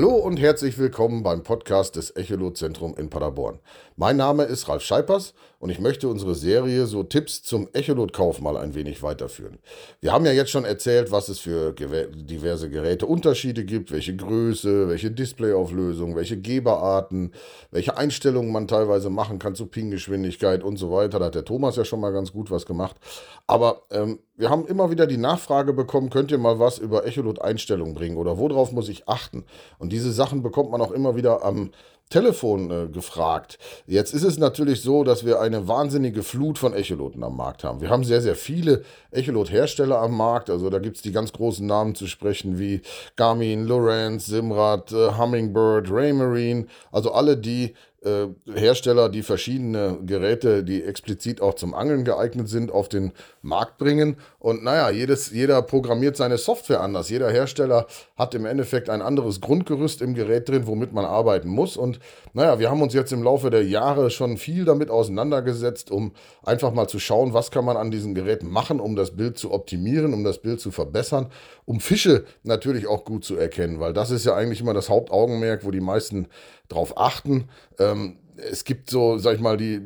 Hallo und herzlich willkommen beim Podcast des Echolot-Zentrum in Paderborn. Mein Name ist Ralf Scheipers und ich möchte unsere Serie so Tipps zum Echolot-Kauf mal ein wenig weiterführen. Wir haben ja jetzt schon erzählt, was es für diverse Geräteunterschiede gibt, welche Größe, welche Displayauflösung, welche Geberarten, welche Einstellungen man teilweise machen kann zu Ping-Geschwindigkeit und so weiter. Da hat der Thomas ja schon mal ganz gut was gemacht. Aber ähm, wir haben immer wieder die Nachfrage bekommen, könnt ihr mal was über Echolot-Einstellungen bringen oder worauf muss ich achten? Und diese Sachen bekommt man auch immer wieder am Telefon äh, gefragt. Jetzt ist es natürlich so, dass wir eine wahnsinnige Flut von Echoloten am Markt haben. Wir haben sehr, sehr viele Echolot-Hersteller am Markt. Also da gibt es die ganz großen Namen zu sprechen wie Garmin, Lowrance, Simrad, äh, Hummingbird, Raymarine. Also alle, die äh, Hersteller, die verschiedene Geräte, die explizit auch zum Angeln geeignet sind, auf den Markt bringen. Und naja, jedes, jeder programmiert seine Software anders. Jeder Hersteller hat im Endeffekt ein anderes Grundgerüst im Gerät drin, womit man arbeiten muss. Und naja, wir haben uns jetzt im Laufe der Jahre schon viel damit auseinandergesetzt, um einfach mal zu schauen, was kann man an diesen Geräten machen, um das Bild zu optimieren, um das Bild zu verbessern, um Fische natürlich auch gut zu erkennen, weil das ist ja eigentlich immer das Hauptaugenmerk, wo die meisten drauf achten. Ähm, es gibt so, sag ich mal, die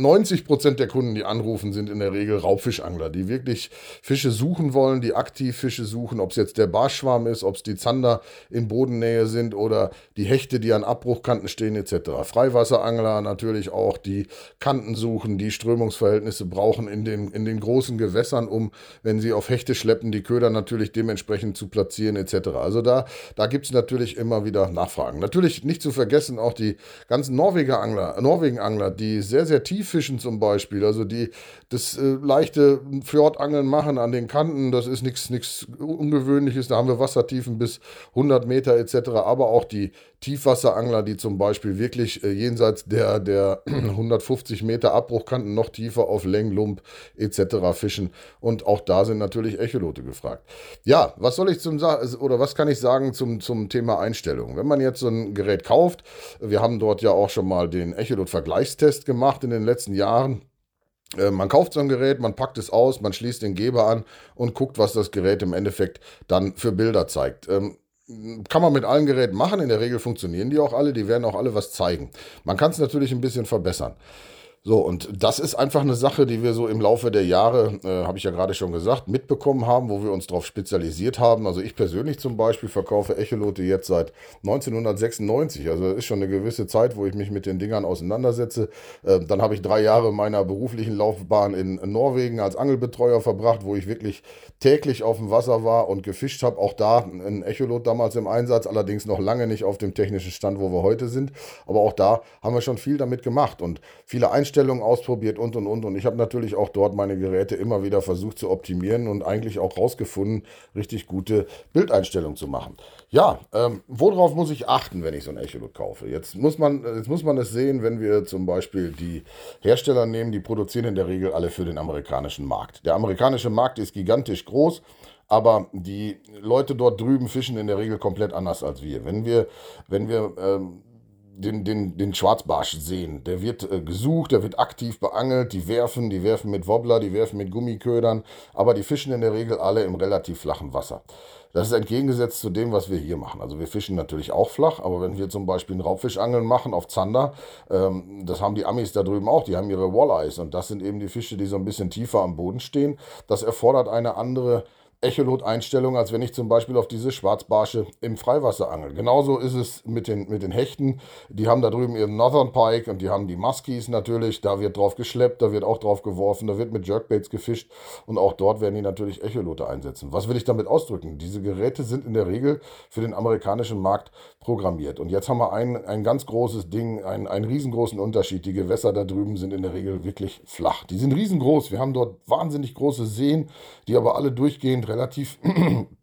90 Prozent der Kunden, die anrufen, sind in der Regel Raubfischangler, die wirklich Fische suchen wollen, die aktiv Fische suchen, ob es jetzt der Barschwarm ist, ob es die Zander in Bodennähe sind oder die Hechte, die an Abbruchkanten stehen etc. Freiwasserangler natürlich auch, die Kanten suchen, die Strömungsverhältnisse brauchen in den, in den großen Gewässern, um, wenn sie auf Hechte schleppen, die Köder natürlich dementsprechend zu platzieren etc. Also da, da gibt es natürlich immer wieder Nachfragen. Natürlich nicht zu vergessen auch die ganzen Norweger Angler, Norwegen-Angler, die sehr, sehr tief Tieffischen zum Beispiel, also die das äh, leichte Fjordangeln machen an den Kanten, das ist nichts Ungewöhnliches. Da haben wir Wassertiefen bis 100 Meter etc. Aber auch die Tiefwasserangler, die zum Beispiel wirklich äh, jenseits der, der 150 Meter Abbruchkanten noch tiefer auf Länglump etc. fischen. Und auch da sind natürlich Echolote gefragt. Ja, was soll ich zum oder was kann ich sagen zum, zum Thema Einstellung? Wenn man jetzt so ein Gerät kauft, wir haben dort ja auch schon mal den Echolot-Vergleichstest gemacht in den letzten Jahren. Äh, man kauft so ein Gerät, man packt es aus, man schließt den Geber an und guckt, was das Gerät im Endeffekt dann für Bilder zeigt. Ähm, kann man mit allen Geräten machen. In der Regel funktionieren die auch alle. Die werden auch alle was zeigen. Man kann es natürlich ein bisschen verbessern. So, und das ist einfach eine Sache, die wir so im Laufe der Jahre, äh, habe ich ja gerade schon gesagt, mitbekommen haben, wo wir uns darauf spezialisiert haben. Also ich persönlich zum Beispiel verkaufe Echolote jetzt seit 1996. Also das ist schon eine gewisse Zeit, wo ich mich mit den Dingern auseinandersetze. Äh, dann habe ich drei Jahre meiner beruflichen Laufbahn in Norwegen als Angelbetreuer verbracht, wo ich wirklich täglich auf dem Wasser war und gefischt habe. Auch da ein Echolot damals im Einsatz, allerdings noch lange nicht auf dem technischen Stand, wo wir heute sind. Aber auch da haben wir schon viel damit gemacht und viele Einstellungen Einstellungen ausprobiert und und und. Und ich habe natürlich auch dort meine Geräte immer wieder versucht zu optimieren und eigentlich auch rausgefunden, richtig gute Bildeinstellungen zu machen. Ja, ähm, worauf muss ich achten, wenn ich so ein Echolot kaufe? Jetzt muss man, jetzt muss man es sehen, wenn wir zum Beispiel die Hersteller nehmen, die produzieren in der Regel alle für den amerikanischen Markt. Der amerikanische Markt ist gigantisch groß. Aber die Leute dort drüben fischen in der Regel komplett anders als wir. Wenn wir, wenn wir ähm, den, den, den Schwarzbarsch sehen. Der wird äh, gesucht, der wird aktiv beangelt, die werfen, die werfen mit Wobbler, die werfen mit Gummiködern, aber die fischen in der Regel alle im relativ flachen Wasser. Das ist entgegengesetzt zu dem, was wir hier machen. Also wir fischen natürlich auch flach, aber wenn wir zum Beispiel ein Raubfischangeln machen auf Zander, ähm, das haben die Amis da drüben auch, die haben ihre Walleyes und das sind eben die Fische, die so ein bisschen tiefer am Boden stehen. Das erfordert eine andere Echolot-Einstellung, als wenn ich zum Beispiel auf diese Schwarzbarsche im Freiwasser angel. Genauso ist es mit den, mit den Hechten. Die haben da drüben ihren Northern Pike und die haben die Muskies natürlich. Da wird drauf geschleppt, da wird auch drauf geworfen, da wird mit Jerkbaits gefischt und auch dort werden die natürlich Echolote einsetzen. Was will ich damit ausdrücken? Diese Geräte sind in der Regel für den amerikanischen Markt programmiert. Und jetzt haben wir ein, ein ganz großes Ding, ein, einen riesengroßen Unterschied. Die Gewässer da drüben sind in der Regel wirklich flach. Die sind riesengroß. Wir haben dort wahnsinnig große Seen, die aber alle durchgehend relativ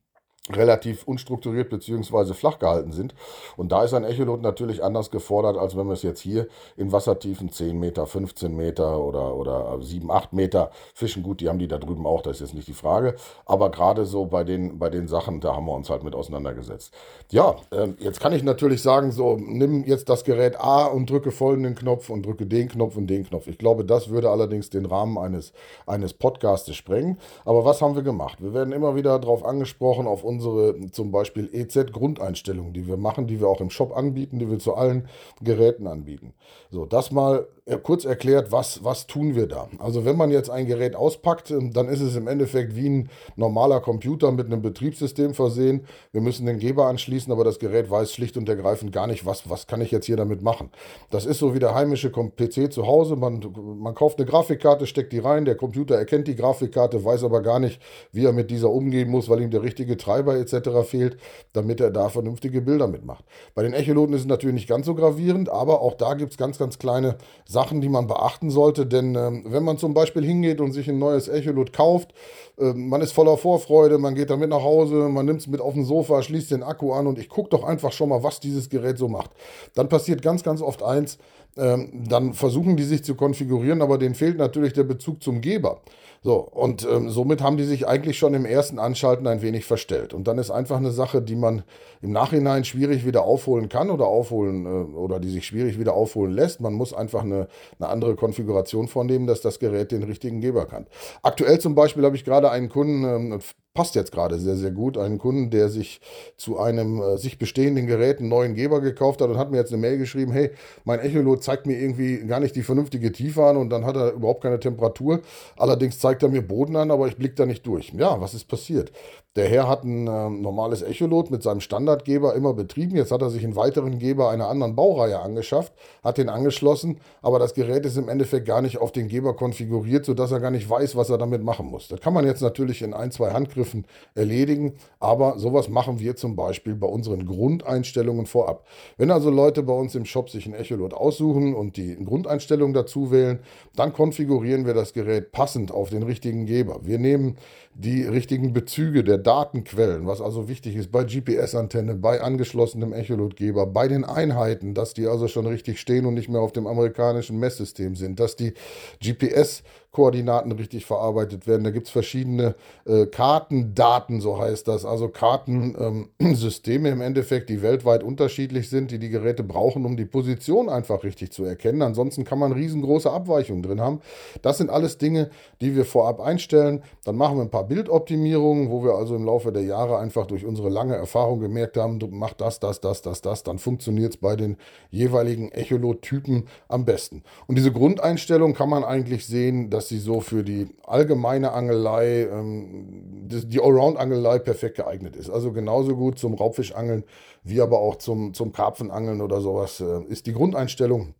relativ unstrukturiert bzw. flach gehalten sind. Und da ist ein Echolot natürlich anders gefordert, als wenn wir es jetzt hier in Wassertiefen 10 Meter, 15 Meter oder, oder 7, 8 Meter fischen. Gut, die haben die da drüben auch, das ist jetzt nicht die Frage. Aber gerade so bei den, bei den Sachen, da haben wir uns halt mit auseinandergesetzt. Ja, äh, jetzt kann ich natürlich sagen, so, nimm jetzt das Gerät A und drücke folgenden Knopf und drücke den Knopf und den Knopf. Ich glaube, das würde allerdings den Rahmen eines, eines Podcastes sprengen. Aber was haben wir gemacht? Wir werden immer wieder darauf angesprochen, auf unsere unsere zum Beispiel EZ-Grundeinstellungen, die wir machen, die wir auch im Shop anbieten, die wir zu allen Geräten anbieten. So, das mal äh, kurz erklärt, was, was tun wir da? Also wenn man jetzt ein Gerät auspackt, ähm, dann ist es im Endeffekt wie ein normaler Computer mit einem Betriebssystem versehen. Wir müssen den Geber anschließen, aber das Gerät weiß schlicht und ergreifend gar nicht, was, was kann ich jetzt hier damit machen. Das ist so wie der heimische PC zu Hause. Man, man kauft eine Grafikkarte, steckt die rein, der Computer erkennt die Grafikkarte, weiß aber gar nicht, wie er mit dieser umgehen muss, weil ihm der richtige Treiber etc. fehlt, damit er da vernünftige Bilder mitmacht. Bei den Echoloten ist es natürlich nicht ganz so gravierend, aber auch da gibt es ganz, ganz kleine Sachen, die man beachten sollte. Denn ähm, wenn man zum Beispiel hingeht und sich ein neues Echolot kauft, äh, man ist voller Vorfreude, man geht damit nach Hause, man nimmt es mit auf den Sofa, schließt den Akku an und ich gucke doch einfach schon mal, was dieses Gerät so macht. Dann passiert ganz, ganz oft eins, ähm, dann versuchen die sich zu konfigurieren, aber denen fehlt natürlich der Bezug zum Geber. So, und ähm, somit haben die sich eigentlich schon im ersten Anschalten ein wenig verstellt. Und dann ist einfach eine Sache, die man im Nachhinein schwierig wieder aufholen kann oder aufholen äh, oder die sich schwierig wieder aufholen lässt. Man muss einfach eine, eine andere Konfiguration vornehmen, dass das Gerät den richtigen Geber kann. Aktuell zum Beispiel habe ich gerade einen Kunden, ähm, passt jetzt gerade sehr, sehr gut. Einen Kunden, der sich zu einem äh, sich bestehenden Gerät einen neuen Geber gekauft hat und hat mir jetzt eine Mail geschrieben, hey, mein Echolot zeigt mir irgendwie gar nicht die vernünftige Tiefe an und dann hat er überhaupt keine Temperatur. Allerdings zeigt er mir Boden an, aber ich blicke da nicht durch. Ja, was ist passiert? Der Herr hat ein äh, normales Echolot mit seinem Standardgeber immer betrieben. Jetzt hat er sich einen weiteren Geber einer anderen Baureihe angeschafft, hat den angeschlossen, aber das Gerät ist im Endeffekt gar nicht auf den Geber konfiguriert, sodass er gar nicht weiß, was er damit machen muss. Das kann man jetzt natürlich in ein, zwei Handgriffen erledigen, aber sowas machen wir zum Beispiel bei unseren Grundeinstellungen vorab. Wenn also Leute bei uns im Shop sich ein Echolot aussuchen und die Grundeinstellungen dazu wählen, dann konfigurieren wir das Gerät passend auf den richtigen Geber. Wir nehmen die richtigen Bezüge der Datenquellen, was also wichtig ist bei GPS-Antenne, bei angeschlossenem Echolotgeber, bei den Einheiten, dass die also schon richtig stehen und nicht mehr auf dem amerikanischen Messsystem sind, dass die GPS Koordinaten richtig verarbeitet werden. Da gibt es verschiedene äh, Kartendaten, so heißt das, also Kartensysteme ähm, im Endeffekt, die weltweit unterschiedlich sind, die die Geräte brauchen, um die Position einfach richtig zu erkennen. Ansonsten kann man riesengroße Abweichungen drin haben. Das sind alles Dinge, die wir vorab einstellen. Dann machen wir ein paar Bildoptimierungen, wo wir also im Laufe der Jahre einfach durch unsere lange Erfahrung gemerkt haben, du machst das, das, das, das, das, dann funktioniert es bei den jeweiligen Echolot-Typen am besten. Und diese Grundeinstellung kann man eigentlich sehen, dass dass sie so für die allgemeine Angelei, ähm, die Allround-Angelei perfekt geeignet ist. Also genauso gut zum Raubfischangeln wie aber auch zum, zum Karpfenangeln oder sowas äh, ist die Grundeinstellung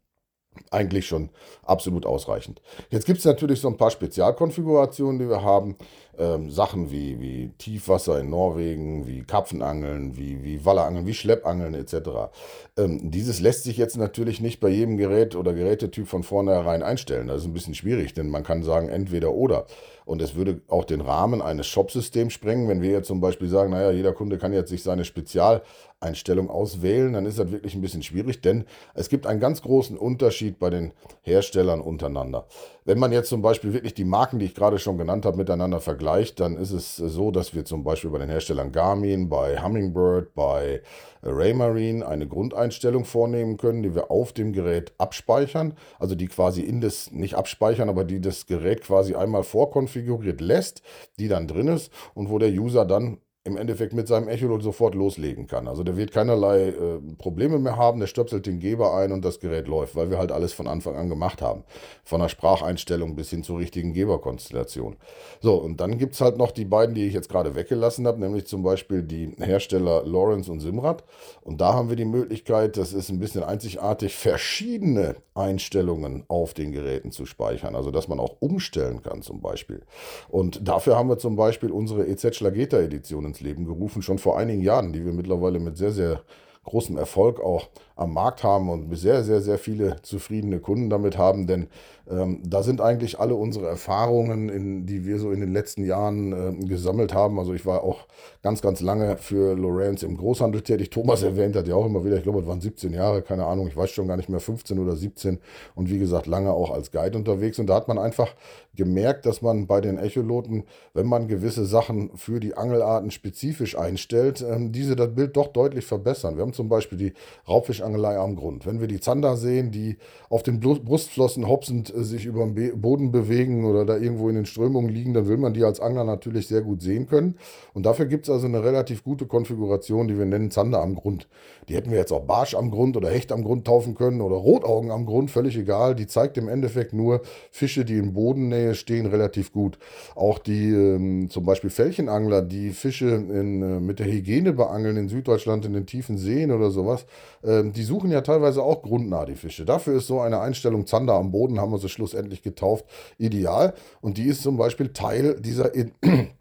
eigentlich schon absolut ausreichend. Jetzt gibt es natürlich so ein paar Spezialkonfigurationen, die wir haben. Ähm, Sachen wie, wie Tiefwasser in Norwegen, wie Karpfenangeln, wie, wie Wallerangeln, wie Schleppangeln etc. Ähm, dieses lässt sich jetzt natürlich nicht bei jedem Gerät oder Gerätetyp von vornherein einstellen. Das ist ein bisschen schwierig, denn man kann sagen entweder oder. Und es würde auch den Rahmen eines Shop-Systems sprengen, wenn wir jetzt zum Beispiel sagen, naja, jeder Kunde kann jetzt sich seine Spezialeinstellung auswählen, dann ist das wirklich ein bisschen schwierig, denn es gibt einen ganz großen Unterschied bei den Herstellern untereinander. Wenn man jetzt zum Beispiel wirklich die Marken, die ich gerade schon genannt habe, miteinander vergleicht, dann ist es so, dass wir zum Beispiel bei den Herstellern Garmin, bei Hummingbird, bei Raymarine eine Grundeinstellung vornehmen können, die wir auf dem Gerät abspeichern, also die quasi in das, nicht abspeichern, aber die das Gerät quasi einmal vorkonfiguriert lässt, die dann drin ist und wo der User dann im Endeffekt mit seinem Echolot sofort loslegen kann. Also der wird keinerlei äh, Probleme mehr haben, der stöpselt den Geber ein und das Gerät läuft, weil wir halt alles von Anfang an gemacht haben. Von der Spracheinstellung bis hin zur richtigen Geberkonstellation. So, und dann gibt es halt noch die beiden, die ich jetzt gerade weggelassen habe, nämlich zum Beispiel die Hersteller Lawrence und Simrad. Und da haben wir die Möglichkeit, das ist ein bisschen einzigartig, verschiedene Einstellungen auf den Geräten zu speichern. Also dass man auch umstellen kann zum Beispiel. Und dafür haben wir zum Beispiel unsere EZ Schlageta Edition ins Leben gerufen, schon vor einigen Jahren, die wir mittlerweile mit sehr, sehr großem Erfolg auch am Markt haben und sehr, sehr, sehr viele zufriedene Kunden damit haben, denn ähm, da sind eigentlich alle unsere Erfahrungen, in, die wir so in den letzten Jahren äh, gesammelt haben. Also ich war auch ganz, ganz lange für Lorenz im Großhandel tätig. Thomas erwähnt hat ja auch immer wieder, ich glaube, es waren 17 Jahre, keine Ahnung, ich weiß schon gar nicht mehr, 15 oder 17 und wie gesagt, lange auch als Guide unterwegs. Und da hat man einfach gemerkt, dass man bei den Echoloten, wenn man gewisse Sachen für die Angelarten spezifisch einstellt, ähm, diese das Bild doch deutlich verbessern. Wir haben zum Beispiel die Raubfischangelei am Grund. Wenn wir die Zander sehen, die auf den Brustflossen hopsend äh, sich über den Boden bewegen oder da irgendwo in den Strömungen liegen, dann will man die als Angler natürlich sehr gut sehen können. Und dafür gibt es also eine relativ gute Konfiguration, die wir nennen Zander am Grund. Die hätten wir jetzt auch Barsch am Grund oder Hecht am Grund taufen können oder Rotaugen am Grund, völlig egal. Die zeigt im Endeffekt nur Fische, die in Bodennähe stehen, relativ gut. Auch die ähm, zum Beispiel Fällchenangler, die Fische in, äh, mit der Hygiene beangeln in Süddeutschland in den tiefen Seen oder sowas, ähm, die suchen ja teilweise auch grundnah die Fische. Dafür ist so eine Einstellung Zander am Boden, haben wir sie schlussendlich getauft, ideal. Und die ist zum Beispiel Teil dieser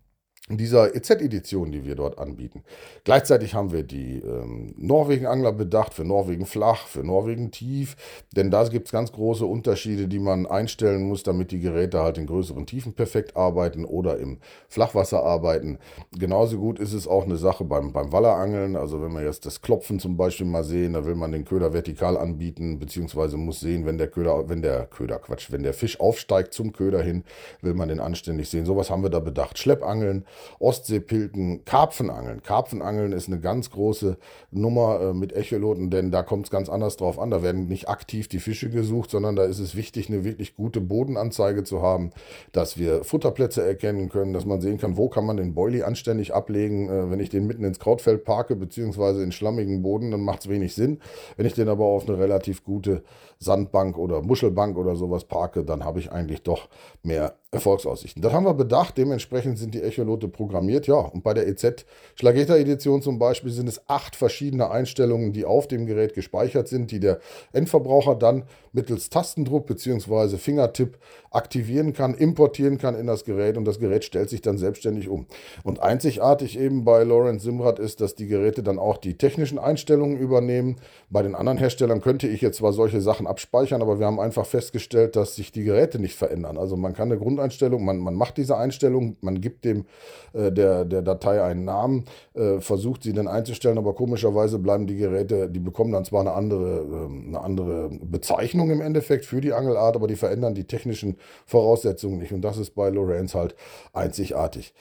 dieser EZ-Edition, die wir dort anbieten. Gleichzeitig haben wir die ähm, Norwegen-Angler bedacht, für Norwegen flach, für Norwegen tief, denn da gibt es ganz große Unterschiede, die man einstellen muss, damit die Geräte halt in größeren Tiefen perfekt arbeiten oder im Flachwasser arbeiten. Genauso gut ist es auch eine Sache beim, beim Wallerangeln, also wenn wir jetzt das Klopfen zum Beispiel mal sehen, da will man den Köder vertikal anbieten, beziehungsweise muss sehen, wenn der Köder, wenn der Köder, Quatsch, wenn der Fisch aufsteigt zum Köder hin, will man den anständig sehen. Sowas haben wir da bedacht. Schleppangeln, Ostseepilken, Karpfenangeln. Karpfenangeln ist eine ganz große Nummer äh, mit Echoloten, denn da kommt es ganz anders drauf an. Da werden nicht aktiv die Fische gesucht, sondern da ist es wichtig, eine wirklich gute Bodenanzeige zu haben, dass wir Futterplätze erkennen können, dass man sehen kann, wo kann man den Boilie anständig ablegen. Äh, wenn ich den mitten ins Krautfeld parke, beziehungsweise in schlammigen Boden, dann macht es wenig Sinn. Wenn ich den aber auf eine relativ gute Sandbank oder Muschelbank oder sowas parke, dann habe ich eigentlich doch mehr Erfolgsaussichten. Das haben wir bedacht, dementsprechend sind die Echolote programmiert. Ja, und bei der EZ Schlageta Edition zum Beispiel sind es acht verschiedene Einstellungen, die auf dem Gerät gespeichert sind, die der Endverbraucher dann mittels Tastendruck bzw. Fingertipp aktivieren kann, importieren kann in das Gerät und das Gerät stellt sich dann selbstständig um. Und einzigartig eben bei Lawrence Simrad ist, dass die Geräte dann auch die technischen Einstellungen übernehmen. Bei den anderen Herstellern könnte ich jetzt zwar solche Sachen abspeichern, aber wir haben einfach festgestellt, dass sich die Geräte nicht verändern. Also man kann eine Grund Grundeinstellung, man, man macht diese Einstellung, man gibt dem äh, der, der Datei einen Namen, äh, versucht sie dann einzustellen, aber komischerweise bleiben die Geräte, die bekommen dann zwar eine andere, äh, eine andere Bezeichnung im Endeffekt für die Angelart, aber die verändern die technischen Voraussetzungen nicht. Und das ist bei Lorenz halt einzigartig.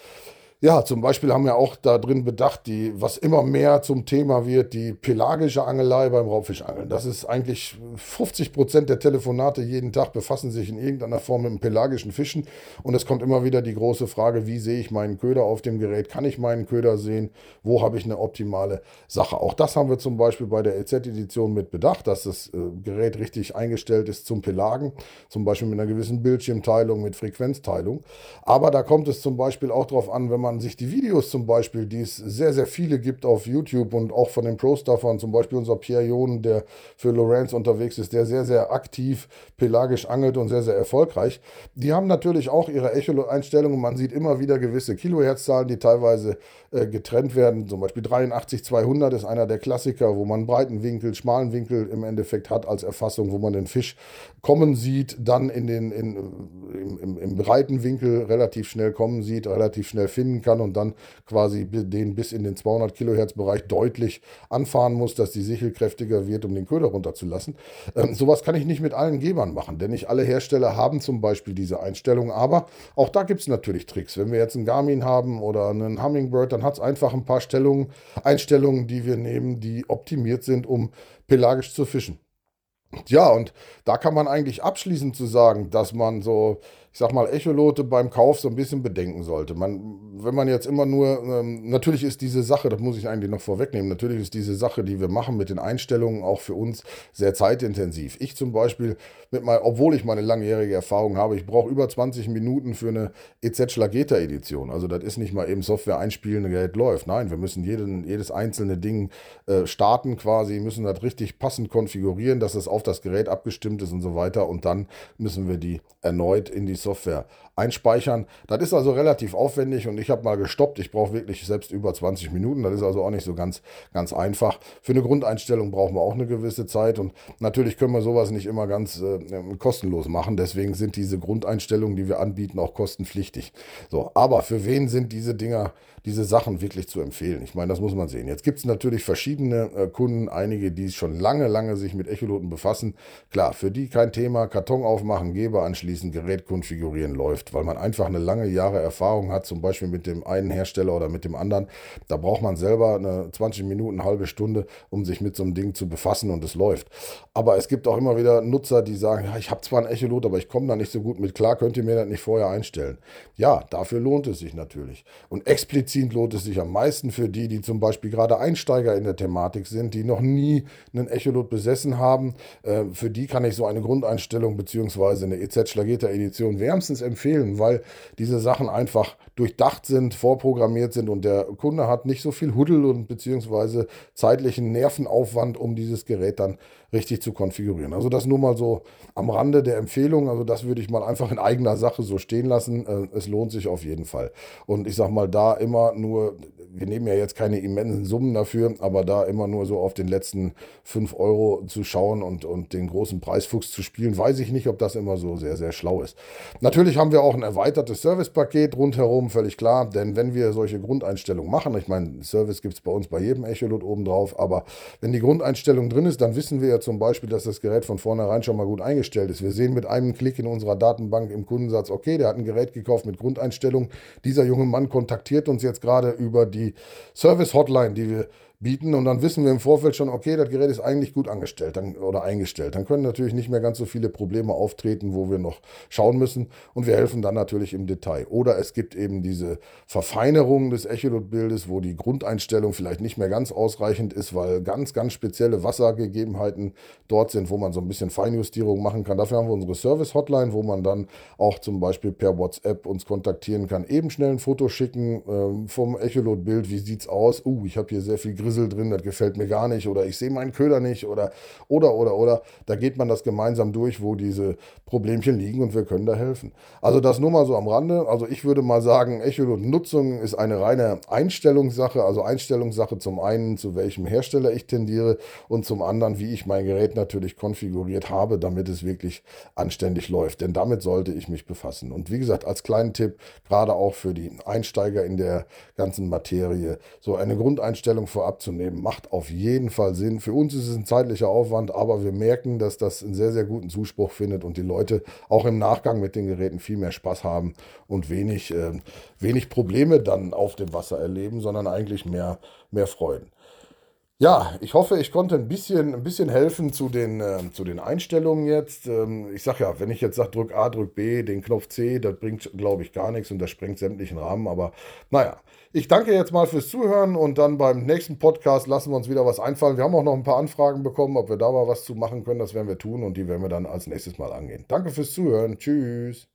Ja, zum Beispiel haben wir auch da drin bedacht, die, was immer mehr zum Thema wird, die pelagische Angelei beim Raubfischangeln. Das ist eigentlich 50 Prozent der Telefonate jeden Tag befassen sich in irgendeiner Form mit pelagischen Fischen. Und es kommt immer wieder die große Frage, wie sehe ich meinen Köder auf dem Gerät? Kann ich meinen Köder sehen? Wo habe ich eine optimale Sache? Auch das haben wir zum Beispiel bei der EZ-Edition mit bedacht, dass das äh, Gerät richtig eingestellt ist zum Pelagen. Zum Beispiel mit einer gewissen Bildschirmteilung, mit Frequenzteilung. Aber da kommt es zum Beispiel auch darauf an, wenn man man sich die Videos zum Beispiel, die es sehr, sehr viele gibt auf YouTube und auch von den Pro-Staffern, zum Beispiel unser Pierre Jon, der für Lorenz unterwegs ist, der sehr, sehr aktiv pelagisch angelt und sehr, sehr erfolgreich, die haben natürlich auch ihre Echo-Einstellungen. Man sieht immer wieder gewisse Kilohertz-Zahlen, die teilweise äh, getrennt werden. Zum Beispiel 83 200 ist einer der Klassiker, wo man breiten Winkel, schmalen Winkel im Endeffekt hat als Erfassung, wo man den Fisch kommen sieht, dann in den, in, im, im, im breiten Winkel relativ schnell kommen sieht, relativ schnell finden finden kann und dann quasi den bis in den 200 Kilohertz Bereich deutlich anfahren muss, dass die Sichel kräftiger wird, um den Köder runterzulassen. Ähm, sowas kann ich nicht mit allen Gebern machen, denn nicht alle Hersteller haben zum Beispiel diese Einstellung, aber auch da gibt es natürlich Tricks. Wenn wir jetzt einen Garmin haben oder einen Hummingbird, dann hat es einfach ein paar Stellungen, Einstellungen, die wir nehmen, die optimiert sind, um pelagisch zu fischen. Ja, und da kann man eigentlich abschließend zu sagen, dass man so ich sag mal, Echolote beim Kauf so ein bisschen bedenken sollte. Man, wenn man jetzt immer nur, ähm, natürlich ist diese Sache, das muss ich eigentlich noch vorwegnehmen, natürlich ist diese Sache, die wir machen mit den Einstellungen auch für uns sehr zeitintensiv. Ich zum Beispiel, mit mein, obwohl ich meine langjährige Erfahrung habe, ich brauche über 20 Minuten für eine EZ Schlageta Edition. Also das ist nicht mal eben Software einspielen, ein Gerät läuft. Nein, wir müssen jeden, jedes einzelne Ding äh, starten quasi, müssen das richtig passend konfigurieren, dass es auf das Gerät abgestimmt ist und so weiter. Und dann müssen wir die erneut in die Software einspeichern. Das ist also relativ aufwendig und ich habe mal gestoppt. Ich brauche wirklich selbst über 20 Minuten. Das ist also auch nicht so ganz, ganz einfach. Für eine Grundeinstellung brauchen wir auch eine gewisse Zeit und natürlich können wir sowas nicht immer ganz äh, kostenlos machen. Deswegen sind diese Grundeinstellungen, die wir anbieten, auch kostenpflichtig. So, aber für wen sind diese Dinger, diese Sachen wirklich zu empfehlen? Ich meine, das muss man sehen. Jetzt gibt es natürlich verschiedene äh, Kunden, einige, die schon lange, lange sich mit Echoloten befassen. Klar, für die kein Thema. Karton aufmachen, Geber anschließen, Gerät konfigurieren konfigurieren läuft, weil man einfach eine lange Jahre Erfahrung hat, zum Beispiel mit dem einen Hersteller oder mit dem anderen. Da braucht man selber eine 20 Minuten, halbe Stunde, um sich mit so einem Ding zu befassen und es läuft. Aber es gibt auch immer wieder Nutzer, die sagen, ja, ich habe zwar ein Echolot, aber ich komme da nicht so gut mit klar, könnt ihr mir das nicht vorher einstellen? Ja, dafür lohnt es sich natürlich. Und explizit lohnt es sich am meisten für die, die zum Beispiel gerade Einsteiger in der Thematik sind, die noch nie einen Echolot besessen haben. Äh, für die kann ich so eine Grundeinstellung bzw. eine EZ Schlageta Edition wärmstens empfehlen, weil diese Sachen einfach durchdacht sind, vorprogrammiert sind und der Kunde hat nicht so viel Huddel und beziehungsweise zeitlichen Nervenaufwand, um dieses Gerät dann richtig zu konfigurieren. Also das nur mal so am Rande der Empfehlung. Also das würde ich mal einfach in eigener Sache so stehen lassen. Äh, es lohnt sich auf jeden Fall. Und ich sage mal, da immer nur, wir nehmen ja jetzt keine immensen Summen dafür, aber da immer nur so auf den letzten 5 Euro zu schauen und, und den großen Preisfuchs zu spielen, weiß ich nicht, ob das immer so sehr, sehr schlau ist. Natürlich haben wir auch ein erweitertes Servicepaket rundherum, völlig klar, denn wenn wir solche Grundeinstellungen machen, ich meine, Service gibt es bei uns bei jedem Echolot oben drauf, aber wenn die Grundeinstellung drin ist, dann wissen wir ja zum Beispiel, dass das Gerät von vornherein schon mal gut eingestellt ist. Wir sehen mit einem Klick in unserer Datenbank im Kundensatz, okay, der hat ein Gerät gekauft mit Grundeinstellung. Dieser junge Mann kontaktiert uns jetzt gerade über die Service-Hotline, die wir bieten und dann wissen wir im Vorfeld schon, okay, das Gerät ist eigentlich gut angestellt dann, oder eingestellt. Dann können natürlich nicht mehr ganz so viele Probleme auftreten, wo wir noch schauen müssen und wir helfen dann natürlich im Detail. Oder es gibt eben diese Verfeinerung des Echolot-Bildes, wo die Grundeinstellung vielleicht nicht mehr ganz ausreichend ist, weil ganz, ganz spezielle Wassergegebenheiten dort sind, wo man so ein bisschen Feinjustierung machen kann. Dafür haben wir unsere Service-Hotline, wo man dann auch zum Beispiel per WhatsApp uns kontaktieren kann, eben schnell ein Foto schicken ähm, vom Echolot-Bild, wie sieht es aus? Uh, ich habe hier sehr viel Griff Grissel drin, das gefällt mir gar nicht oder ich sehe meinen Köder nicht oder oder oder oder. Da geht man das gemeinsam durch, wo diese Problemchen liegen und wir können da helfen. Also das nur mal so am Rande. Also ich würde mal sagen, Echolot-Nutzung ist eine reine Einstellungssache, also Einstellungssache zum einen, zu welchem Hersteller ich tendiere und zum anderen, wie ich mein Gerät natürlich konfiguriert habe, damit es wirklich anständig läuft. Denn damit sollte ich mich befassen. Und wie gesagt, als kleinen Tipp, gerade auch für die Einsteiger in der ganzen Materie, so eine Grundeinstellung vorab abzunehmen, macht auf jeden Fall Sinn. Für uns ist es ein zeitlicher Aufwand, aber wir merken, dass das einen sehr, sehr guten Zuspruch findet und die Leute auch im Nachgang mit den Geräten viel mehr Spaß haben und wenig, äh, wenig Probleme dann auf dem Wasser erleben, sondern eigentlich mehr, mehr Freuden. Ja, ich hoffe, ich konnte ein bisschen, ein bisschen helfen zu den, äh, zu den Einstellungen jetzt. Ähm, ich sage ja, wenn ich jetzt sage, drück A, drück B, den Knopf C, das bringt, glaube ich, gar nichts und das sprengt sämtlichen Rahmen. Aber naja, ich danke jetzt mal fürs Zuhören und dann beim nächsten Podcast lassen wir uns wieder was einfallen. Wir haben auch noch ein paar Anfragen bekommen, ob wir da mal was zu machen können. Das werden wir tun und die werden wir dann als nächstes mal angehen. Danke fürs Zuhören. Tschüss.